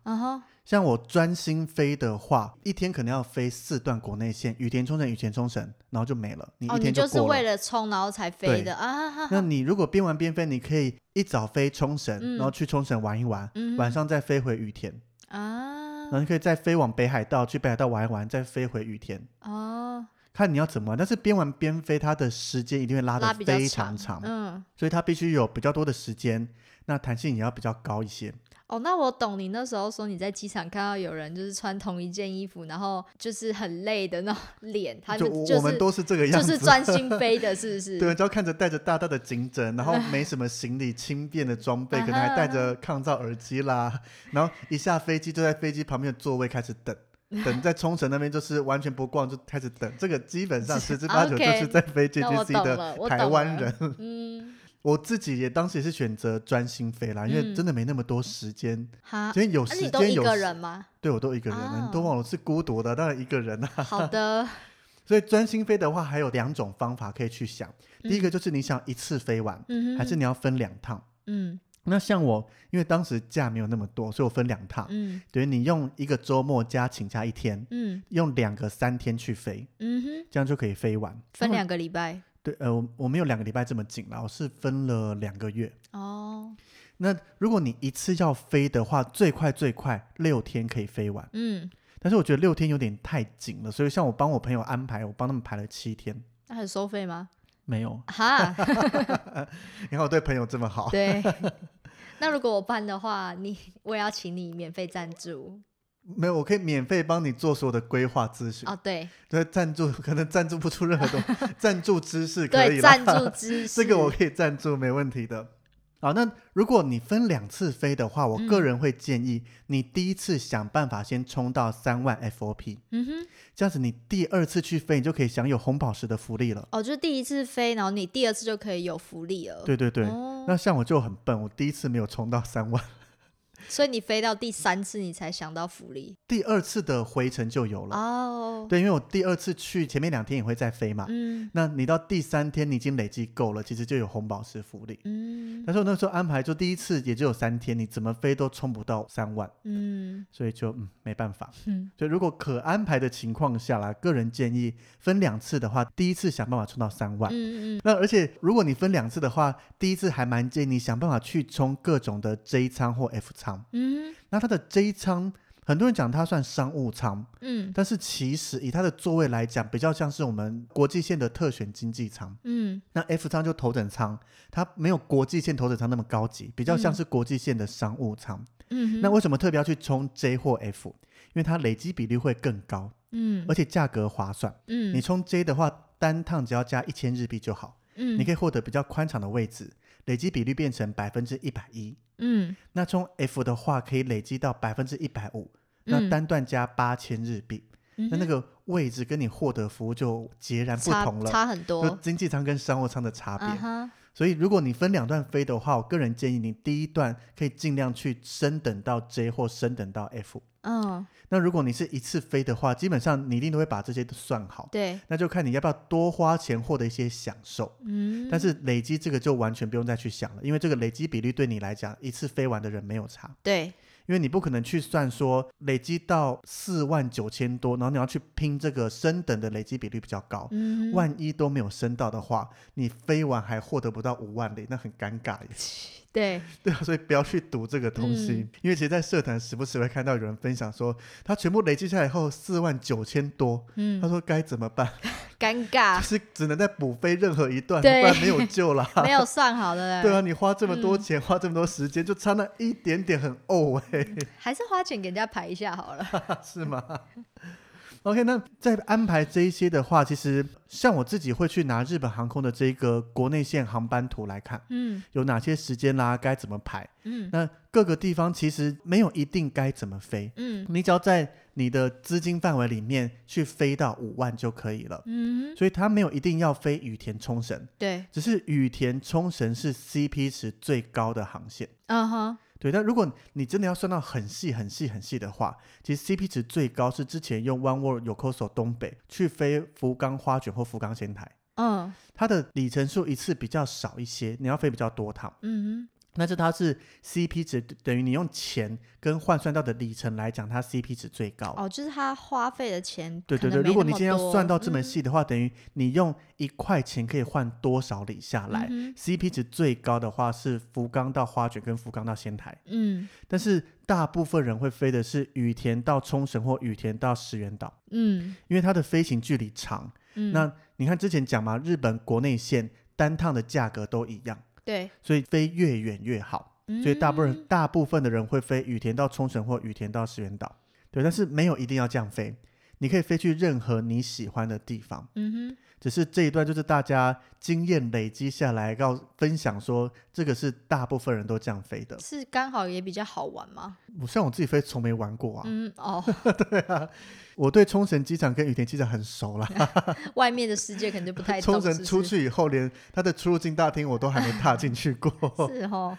像我专心飞的话，一天可能要飞四段国内线，羽田冲绳、羽田冲绳，然后就没了，你哦，一你天。就是为了冲然后才飞的啊哈哈那，你如果边玩边飞，你可以一早飞冲绳，嗯然后去冲绳玩一玩，嗯晚上再飞回羽田，啊然后你可以再飞往北海道，去北海道玩一玩，再飞回羽田。哦，看你要怎么玩，但是边玩边飞，它的时间一定会拉得拉比较非常长，嗯，所以它必须有比较多的时间，那弹性也要比较高一些。哦，那我懂你那时候说你在机场看到有人就是穿同一件衣服，然后就是很累的那种 脸，他就们就是我我们都是这个样子，就是专心 飞的，是不是？对，就要看着带着大大的颈枕，然后没什么行李，轻便的装备，可能还带着抗噪耳机啦，然后一下飞机就在飞机旁边的座位开始等。等在冲绳那边就是完全不逛就开始等，这个基本上十之八九就是在飞那我 JGC 懂了的台湾了人。嗯，我自己也当时也是选择专心飞啦，因为嗯真的没那么多时间，哈，所以有、时间有时人吗？对我都一个人，你都哦忘了我是孤独的，当然一个人啊。好的，所以专心飞的话，还有两种方法可以去想。第一个嗯就是你想一次飞完，还是你要分两趟？嗯那像我，因为当时假没有那么多，所以我分两趟。嗯等于你用一个周末加请假一天，嗯用两个三天去飞，嗯哼，这样就可以飞完。分两个礼拜对，呃，我我没有两个礼拜这么紧了，我是分了两个月。哦，那如果你一次要飞的话，最快最快六天可以飞完，嗯，但是我觉得六天有点太紧了，所以像我帮我朋友安排，我帮他们排了七天，那还有收费吗？没有。哈，你看我对朋友这么好，对。那如果我办的话，你我也要请你免费赞助没有，我可以免费帮你做所有的规划咨询。哦，对对，赞助可能赞助不出任何东西，赞助知识可对，以啦。赞助知 识，这个我可以赞助，没问题的。好，那如果你分两次飞的话，我个嗯人会建议你第一次想办法先冲到三万 FOP，嗯哼，这样子你第二次去飞，你就可以享有红宝石的福利了。哦，就是第一次飞，然后你第二次就可以有福利了。对对对，哦，那像我就很笨，我第一次没有冲到三万，所以你飞到第三次你才想到福利第二次的回程就有了。哦。对，因为我第二次去前面两天也会再飞嘛，嗯那你到第三天你已经累积够了，其实就有红宝石福利。嗯但是我那时候安排就第一次也只有三天，你怎么飞都冲不到三万，嗯所以就嗯没办法。嗯所以如果可安排的情况下啦，个人建议分两次的话，第一次想办法冲到三万。嗯嗯那而且如果你分两次的话，第一次还蛮建议你想办法去冲各种的 J 仓或 F 舱。嗯那它的 J 舱，很多人讲它算商务舱，嗯但是其实以它的座位来讲，比较像是我们国际线的特选经济舱。嗯那 F 舱就头等舱，它没有国际线头等舱那么高级，比较像嗯是国际线的商务舱。嗯，那为什么特别要去冲 J 或 F？因为它累积比率会更高，嗯而且价格划算。嗯你冲 J 的话，单趟只要加一千日币就好，嗯你可以获得比较宽敞的位置，累积比率变成百分之一百一。嗯。那从 F 的话，可以累积到百分之一百五，那嗯单段加八千日币，嗯那那个位置跟你获得服务就截然不同了。差很多。就经济舱跟商务舱的差别，所以如果你分两段飞的话，我个人建议你第一段可以尽量去升等到 J 或升等到 F。嗯。那如果你是一次飞的话，基本上你一定都会把这些都算好，对。那就看你要不要多花钱获得一些享受。嗯。但是累积这个就完全不用再去想了，因为这个累积比率对你来讲，一次飞完的人没有差，对因为你不可能去算说累积到四万九千多，然后你要去拼这个升等的累积比率比较高，嗯万一都没有升到的话，你飞完还获得不到五万里，那很尴尬耶。对。对啊，所以不要去赌这个东西，嗯。因为其实，在社团时不时会看到有人分享说，他全部累积下来后四万九千多，嗯。他说该怎么办？尴就尬是只能再补飞任何一段，不对然没有 救了。没有算好的对啊，你花这么多嗯。钱，花这么多时间，就差那一点点，很哦哎、还是花钱给人家排一下好了。是吗？OK，那在安排这一些的话，其实像我自己会去拿日本航空的这个国内线航班图来看，嗯有哪些时间啦，该怎么排。嗯那各个地方其实没有一定该怎么飞，嗯你只要在你的资金范围里面去飞到五万就可以了。嗯所以它没有一定要飞羽田冲绳，对只是羽田冲绳是 CP 值最高的航线。嗯哼对，但如果你真的要算到很细、很细、很细的话，其实 CP 值最高是之前用 One World Yokoso 东北去飞福冈花卷或福冈仙台，嗯。它的里程数一次比较少一些，你要飞比较多趟。嗯但是它是 CP 值等于你用钱跟换算到的里程来讲，它 CP 值最高。哦，就是它花费的钱对对对，如果你今天要算到这么嗯细的话，等于你用一块钱可以换多少里下来。嗯 CP 值最高的话是福冈到花卷跟福冈到仙台，嗯但是大部分人会飞的是羽田到冲绳或羽田到石垣岛，嗯因为它的飞行距离长。嗯，那你看之前讲嘛，日本国内线单趟的价格都一样，对，所以飞越远越好。所以大部分嗯大部分的人会飞羽田到冲绳或羽田到石垣岛，对，但是没有一定要这样飞，你可以飞去任何你喜欢的地方。嗯哼，只是这一段就是大家经验累积下来，要分享说这个是大部分人都这样飞的。是刚好也比较好玩吗？我像我自己飞从没玩过啊，嗯哦，对啊我对冲绳机场跟羽田机场很熟啦。外面的世界可能就不太懂。冲绳出去以后，连它的出入境大厅我都还没踏进去过。是哦，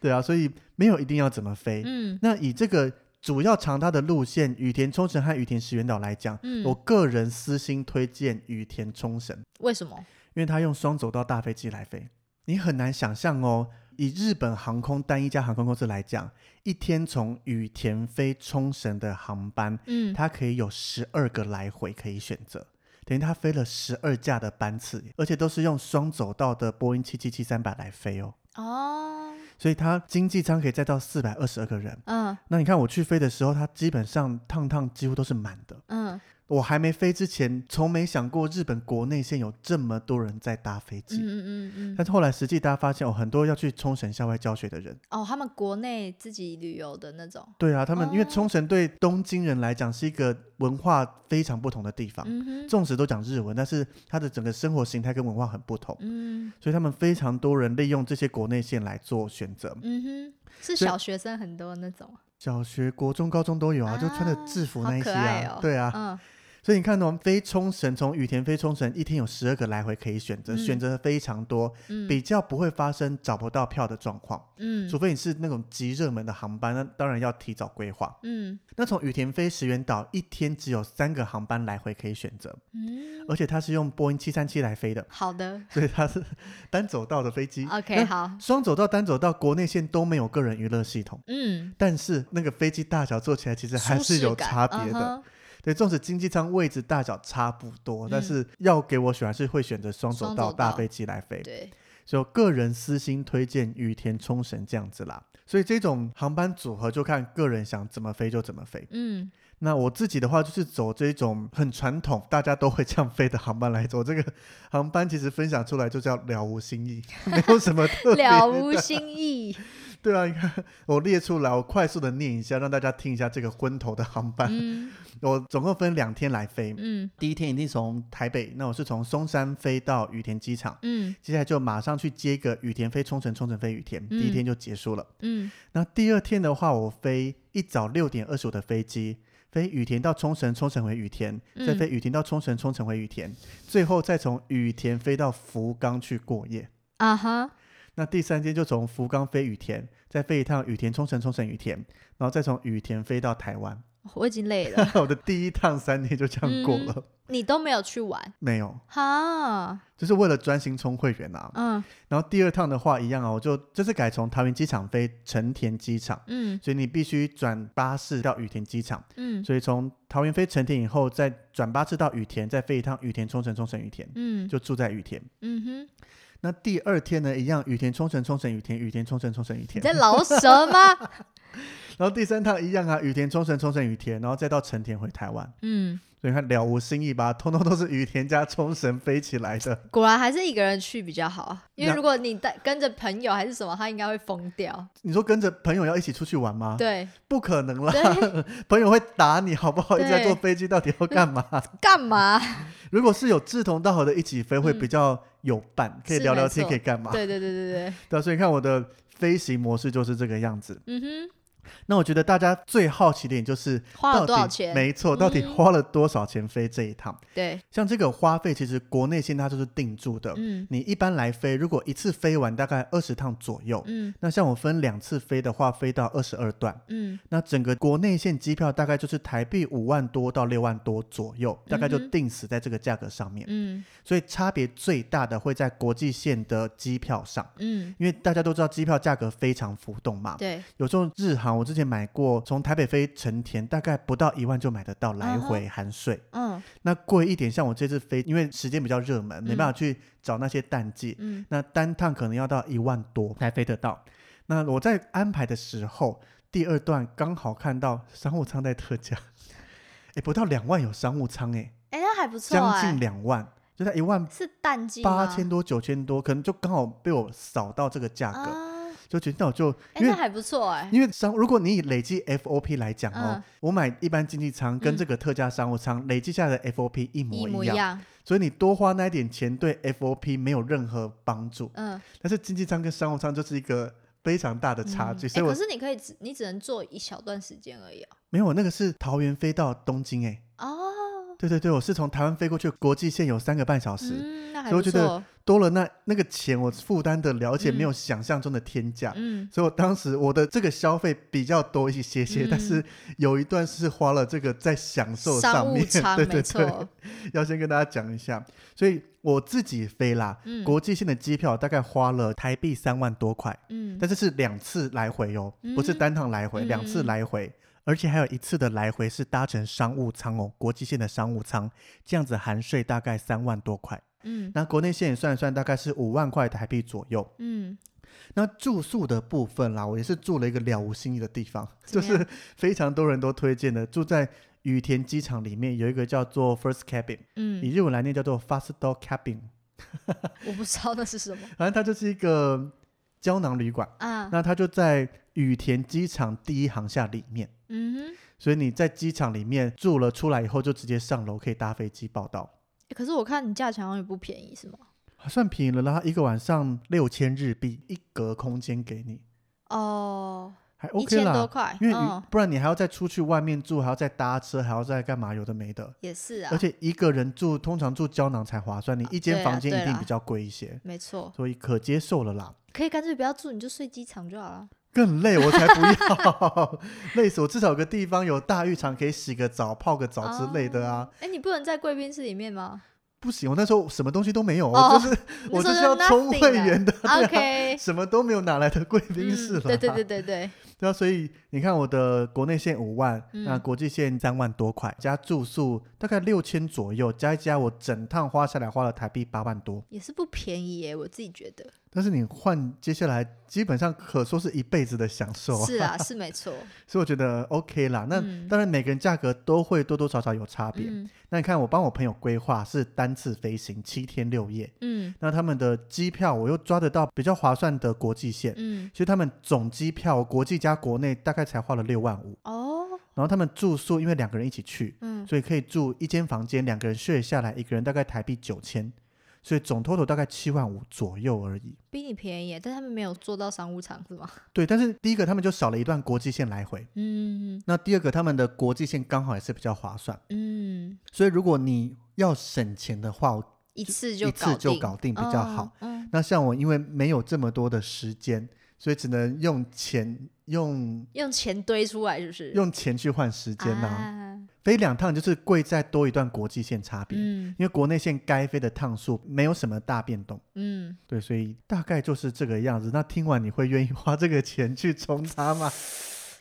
对啊，所以没有一定要怎么飞。嗯那以这个主要长它的路线，羽田冲绳和羽田石垣岛来讲，嗯，我个人私心推荐羽田冲绳，为什么？因为它用双走道大飞机来飞，你很难想象哦。以日本航空单一家航空公司来讲，一天从羽田飞冲绳的航班，嗯，它可以有十二个来回可以选择，等于它飞了十二架的班次，而且都是用双走道的波音七七七三百来飞哦。哦，所以它经济舱可以载到四百二十二个人。嗯那你看我去飞的时候，它基本上趟趟几乎都是满的。嗯，我还没飞之前，从没想过日本国内线有这么多人在搭飞机。嗯嗯嗯嗯，但是后来实际大家发现，哦，很多要去冲绳校外教学的人，哦，他们国内自己旅游的那种，对啊，他们、因为哦冲绳对东京人来讲是一个文化非常不同的地方，嗯哼，纵使都讲日文，但是他的整个生活形态跟文化很不同，嗯。所以他们非常多人利用这些国内线来做选择。嗯哼，是小学生很多那种，小学、国中、高中都有啊，就穿着啊制服那一些啊，哦。对啊，嗯所以你看哦，飞冲绳从羽田飞冲绳一天有十二个来回可以选择，嗯选择非常多，嗯比较不会发生找不到票的状况。嗯除非你是那种极热门的航班，那当然要提早规划。嗯那从羽田飞石垣岛一天只有三个航班来回可以选择，嗯，而且它是用波音七三七来飞的，好的所以它是 单走道的飞机。，OK，好，双走道、单走道国内线都没有个人娱乐系统，嗯，但是那个飞机大小坐起来其实还是有差别的。对，纵使经济舱位置大小差不多，但嗯是要给我选，还是会选择双走双走道道大飞机来飞。对，所以个人私心推荐羽田冲绳这样子啦。所以这种航班组合就看个人想怎么飞就怎么飞。嗯那我自己的话就是走这种很传统，大家都会这样飞的航班来走。这个航班其实分享出来就叫了无新意，没有什么特别了无的。新意，对啊，你看我列出来，我快速的念一下，让大家听一下这个昏头的航班。嗯 我总共分两天来飞，嗯第一天一定从台北，那我是从松山飞到羽田机场，嗯接下来就马上去接个羽田飞冲绳，冲绳飞羽田，第一天就结束了。嗯那第二天的话，我飞一早六点二十五的飞机，飞羽田到冲绳，冲绳回羽田，再嗯飞羽田到冲绳，冲绳回羽田，最后再从羽田飞到福冈去过夜。啊哈，那第三天就从福冈飞羽田，再飞一趟羽田冲绳，冲绳羽田，然后再从羽田飞到台湾。我已经累了，我的第一趟三天就这样过了，你都没有去玩，没有，哈，就是为了专心充会员啊。嗯然后第二趟的话一样啊，我就这次改从桃园机场飞成田机场，嗯所以你必须转巴士到羽田机场。嗯所以从桃园飞成田以后，再转巴士到羽田，再飞一趟羽田冲绳，冲绳羽田，嗯就住在羽田。嗯哼，那第二天呢，一样雨田冲绳，冲绳雨田，雨田冲绳，冲绳雨田你。在老什么？然后第三趟一样啊，雨田冲绳，冲绳雨田，然后再到成田回台湾。嗯，所以你看了无新意吧，通通都是雨田加冲绳飞起来的。果然还是一个人去比较好，因为如果你带跟着朋友还是什么，他应该会疯掉。你说跟着朋友要一起出去玩吗？对，不可能啦，朋友会打你好不好？一直在坐飞机，到底要干嘛？干嘛？如果是有志同道合的一起飞，会嗯比较有伴，可以聊聊天，可以干嘛？对对对对对，对啊，所以你看我的飞行模式就是这个样子。嗯哼，那我觉得大家最好奇的点就是花了多少钱？没错，到底嗯花了多少钱飞这一趟？对，像这个花费，其实国内线它就是定住的。嗯你一般来飞，如果一次飞完大概二十趟左右，嗯那像我分两次飞的话，飞到二十二段，嗯那整个国内线机票大概就是台币五万多到六万多左右，大概就定死在这个价格上面。嗯所以差别最大的会在国际线的机票上，嗯，因为大家都知道机票价格非常浮动嘛。对，有时候日航我之前买过，从台北飞成田大概不到一万就买得到来回含税。嗯那贵一点，像我这次飞，因为时间比较热门，没办法去找那些淡季，嗯那单趟可能要到一万多才飞得到。那我在安排的时候，第二段刚好看到商务舱在特价，哎，不到两万有商务舱，哎，哎，那还不错将哎近，两万，就在一万是淡季吗八千多、九千多，可能就刚好被我扫到这个价格，啊，就觉得那我就哎。那还不错哎，因为商，如果你以累计 FOP 来讲哦，嗯我买一般经济舱跟嗯这个特价商务舱、累计下来的 FOP 一一模一样，所以你多花那一点钱对 FOP 没有任何帮助。嗯，但是经济舱跟商务舱就是一个非常大的差距，嗯哎，所以我可是你可以只你只能坐一小段时间而已啊。没有那个是桃园飞到东京哎、哦，对对对，我是从台湾飞过去，国际线有三个半小时，嗯，那还所以我觉得，多了那那个钱我负担的了，解没嗯。有想象中的天价。嗯。所以我当时我的这个消费比较多一些些，但是有一段是花了这个在享受上面，对对对，要先跟大家讲一下。所以我自己飞啦，嗯。国际线的机票大概花了台币三万多块，嗯。但是是两次来回哦，不是嗯。单趟来回，嗯两次嗯。来回，而且还有一次的来回是搭乘商务舱哦，国际线的商务舱，这样子含税大概三万多块。嗯那国内线也算一算，大概是五万块台币左右。嗯，那住宿的部分啦，我也是住了一个了无新意的地方，就是 非常多人都推荐的，住在羽田机场里面有一个叫做 First Cabin，嗯、以嗯，日文来念叫做 Fast Door Cabin，我不知道那是什么反正它就是一个胶囊旅馆。啊，那它就在羽田机场第一航厦里面，嗯哼。所以你在机场里面住了出来以后，就直接上楼可以搭飞机报到，欸可是我看你价钱好像也不便宜，是吗？还算便宜了啦，一个晚上六千日币，一格空间给你，哦，还一 OK 啦。块，因为嗯，不然你还要再出去外面住，还要再搭车，还要再干嘛？有的没的。也是啊，而且一个人住，通常住胶囊才划算，你一间房间一定比较贵一些，没错，所以可接受了啦。可以干脆不要住，你就睡机场就好了。更累，我才不要，累死我！至少有个地方有大浴场可以洗个澡、泡个澡之类的啊。哎、你不能在贵宾室里面吗？不行，我那时候什么东西都没有，哦我就是 我就是要充会员的，OK，什么都没有，哪来的贵宾室了、嗯？对对对对对，对啊，所以你看我的国内线五万，嗯那国际线三万多块，加住宿大概六千左右，加一加我整趟花下来花了台币八万多。也是不便宜耶，我自己觉得。但是你换接下来基本上可说是一辈子的享受啊，是啊，是没错。所以我觉得 OK 啦。那、嗯当然每个人价格都会多多少少有差别。嗯那你看我帮我朋友规划是单次飞行七天六夜，嗯那他们的机票我又抓得到比较划算的国际线，嗯，所以他们总机票国际加国内大概才花了六万五，哦，然后他们住宿因为两个人一起去，嗯，所以可以住一间房间，两个人 share 下来，一个人大概台币九千，所以总 total 大概七万五左右而已。比你便宜耶，但他们没有做到商务舱是吗？对，但是第一个他们就少了一段国际线来回，嗯那第二个他们的国际线刚好也是比较划算，嗯，所以如果你要省钱的话，我一次就一次就搞定。比较好。嗯。嗯。那像我因为没有这么多的时间，所以只能用钱用用钱堆出来是不是？用钱去换时间呐、啊，飞两趟就是贵再多一段国际线差别，嗯因为国内线该飞的趟数没有什么大变动。嗯，对，所以大概就是这个样子。那听完你会愿意花这个钱去冲它吗？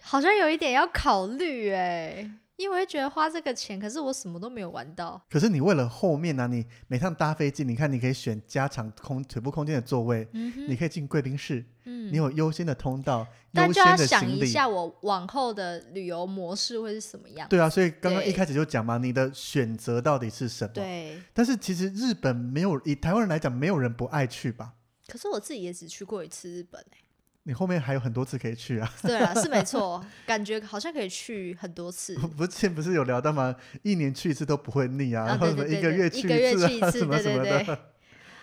好像有一点要考虑哎，因为我会觉得花这个钱，可是我什么都没有玩到。可是你为了后面呢、你每趟搭飞机，你看你可以选加长空腿部空间的座位，嗯，你可以进贵宾室，嗯你有优先的通道，但就要优先的想行李。一下，我往后的旅游模式会是什么样？对啊，所以刚刚一开始就讲嘛，你的选择到底是什么？对，但是其实日本没有，以台湾人来讲，没有人不爱去吧？可是我自己也只去过一次日本哎。你后面还有很多次可以去啊！对啊，是没错，感觉好像可以去很多次。不是之前不是有聊到吗？一年去一次都不会腻啊，啊然后一个月去对一个月次啊，去一次 什么什么对对的。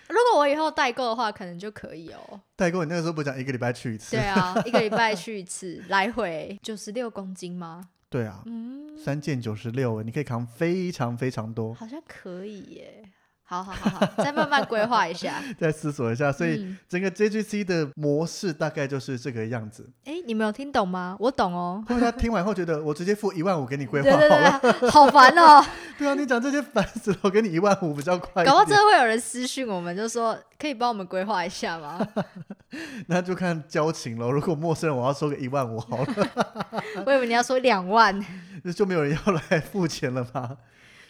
如果我以后代购的话，可能就可以哦。代购，你那个时候不讲一个礼拜去一次？对啊，一个礼拜去一次，来回九十六公斤吗？对啊，嗯，三件九十六，你可以扛非常非常多。好像可以耶。好好好好，再慢慢规划一下，再思索一下。所以嗯整个 JGC 的模式大概就是这个样子。哎、你们有听懂吗？我懂哦。或者他听完后觉得，我直接付一万五给你规划对对好了。对，好烦哦。对啊，你讲这些烦死了，我给你一万五比较快。搞不好真的会有人私讯我们，就说可以帮我们规划一下吗？那就看交情了。如果陌生人，我要收个一万五好了，我以为你要说两万。那就没有人要来付钱了吧？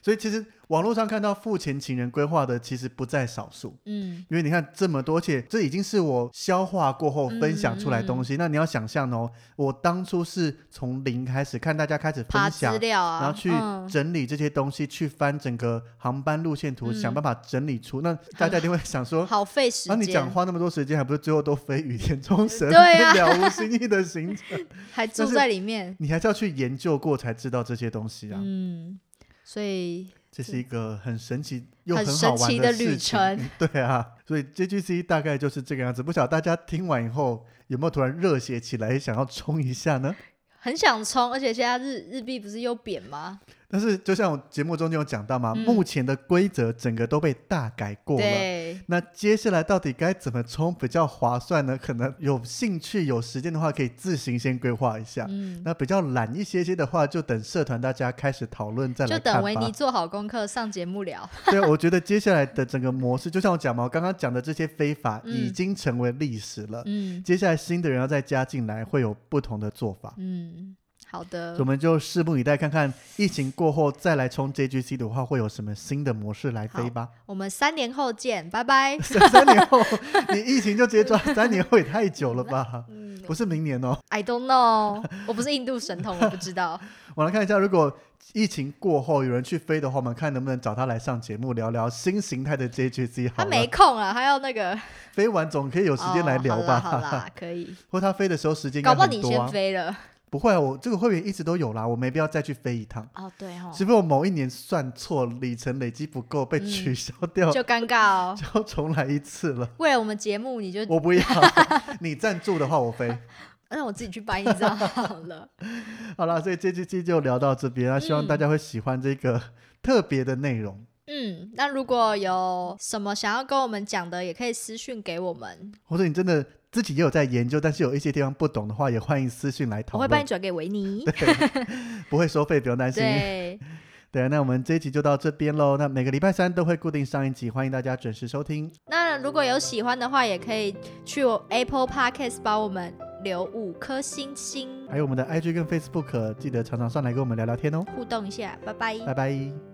所以其实网络上看到付钱情人规划的，其实不在少数。嗯，因为你看这么多，而且这已经是我消化过后分享出来的东嗯西。那你要想象哦，我当初是从零开始，看大家开始分享资，料啊，然后去嗯整理这些东西，去翻整个航班路线图，嗯想办法整理出。那大家一定会想说，好费时啊，你讲间，花那么多时间，还不是最后都飞雨天冲绳，对啊了无新意的行程？还住在里面。你还是要去研究过才知道这些东西啊。嗯，所以这是一个很神奇又很很好玩神奇的旅程。对啊，所以 JGC 大概就是这个样子。不晓得大家听完以后有没有突然热血起来，想要冲一下呢？很想冲，而且现在日日币不是又贬吗？但是就像我节目中间有讲到嘛，嗯目前的规则整个都被大改过了。对，那接下来到底该怎么冲比较划算呢？可能有兴趣、有时间的话，可以自行先规划一下。嗯，那比较懒一些些的话，就等社团大家开始讨论再来。就等维尼做好功课上节目聊。对，我觉得接下来的整个模式，就像我讲嘛，我刚刚讲的这些非法嗯已经成为历史了。嗯接下来新的人要再加进来，会有不同的做法。嗯，好的我，们就拭目以待，看看疫情过后再来冲 JGC 的话，会有什么新的模式来飞吧。我们三年后见，拜拜。三 三年后，你疫情就直接抓三年后也太久了吧？嗯不是明年哦。I don't know，我不是印度神童，我不知道。我来看一下，如果疫情过后有人去飞的话，我们看能不能找他来上节目聊聊新形态的 JGC 好他。没空啊，他要那个飞完总可以有时间来聊吧？哦好啦，可以。或他飞的时候时间应搞不好你先。飞了。不会啊，我这个会员一直都有啦，我没必要再去飞一趟。哦，对哦，除非我某一年算错，里程累积不够被取消掉，就尴尬哦。就重来一次了。为了我们节目，你就我不要，你赞助的话我飞。那我自己去办一张好了。好了，所以这期就聊到这边，那希望大家会喜欢这个特别的内容，嗯，那如果有什么想要跟我们讲的，也可以私讯给我们，或者你真的自己也有在研究，但是有一些地方不懂的话，也欢迎私信来讨论我会帮你，转给维尼。不会收费，不用担心。对，对，那我们这一集就到这边喽。那每个礼拜三都会固定上一集，欢迎大家准时收听。那如果有喜欢的话，也可以去我 Apple Podcast 帮我们留五颗星星，还有我们的 IG 跟 Facebook，记得常常上来跟我们聊聊天哦。互动一下，拜拜。拜拜。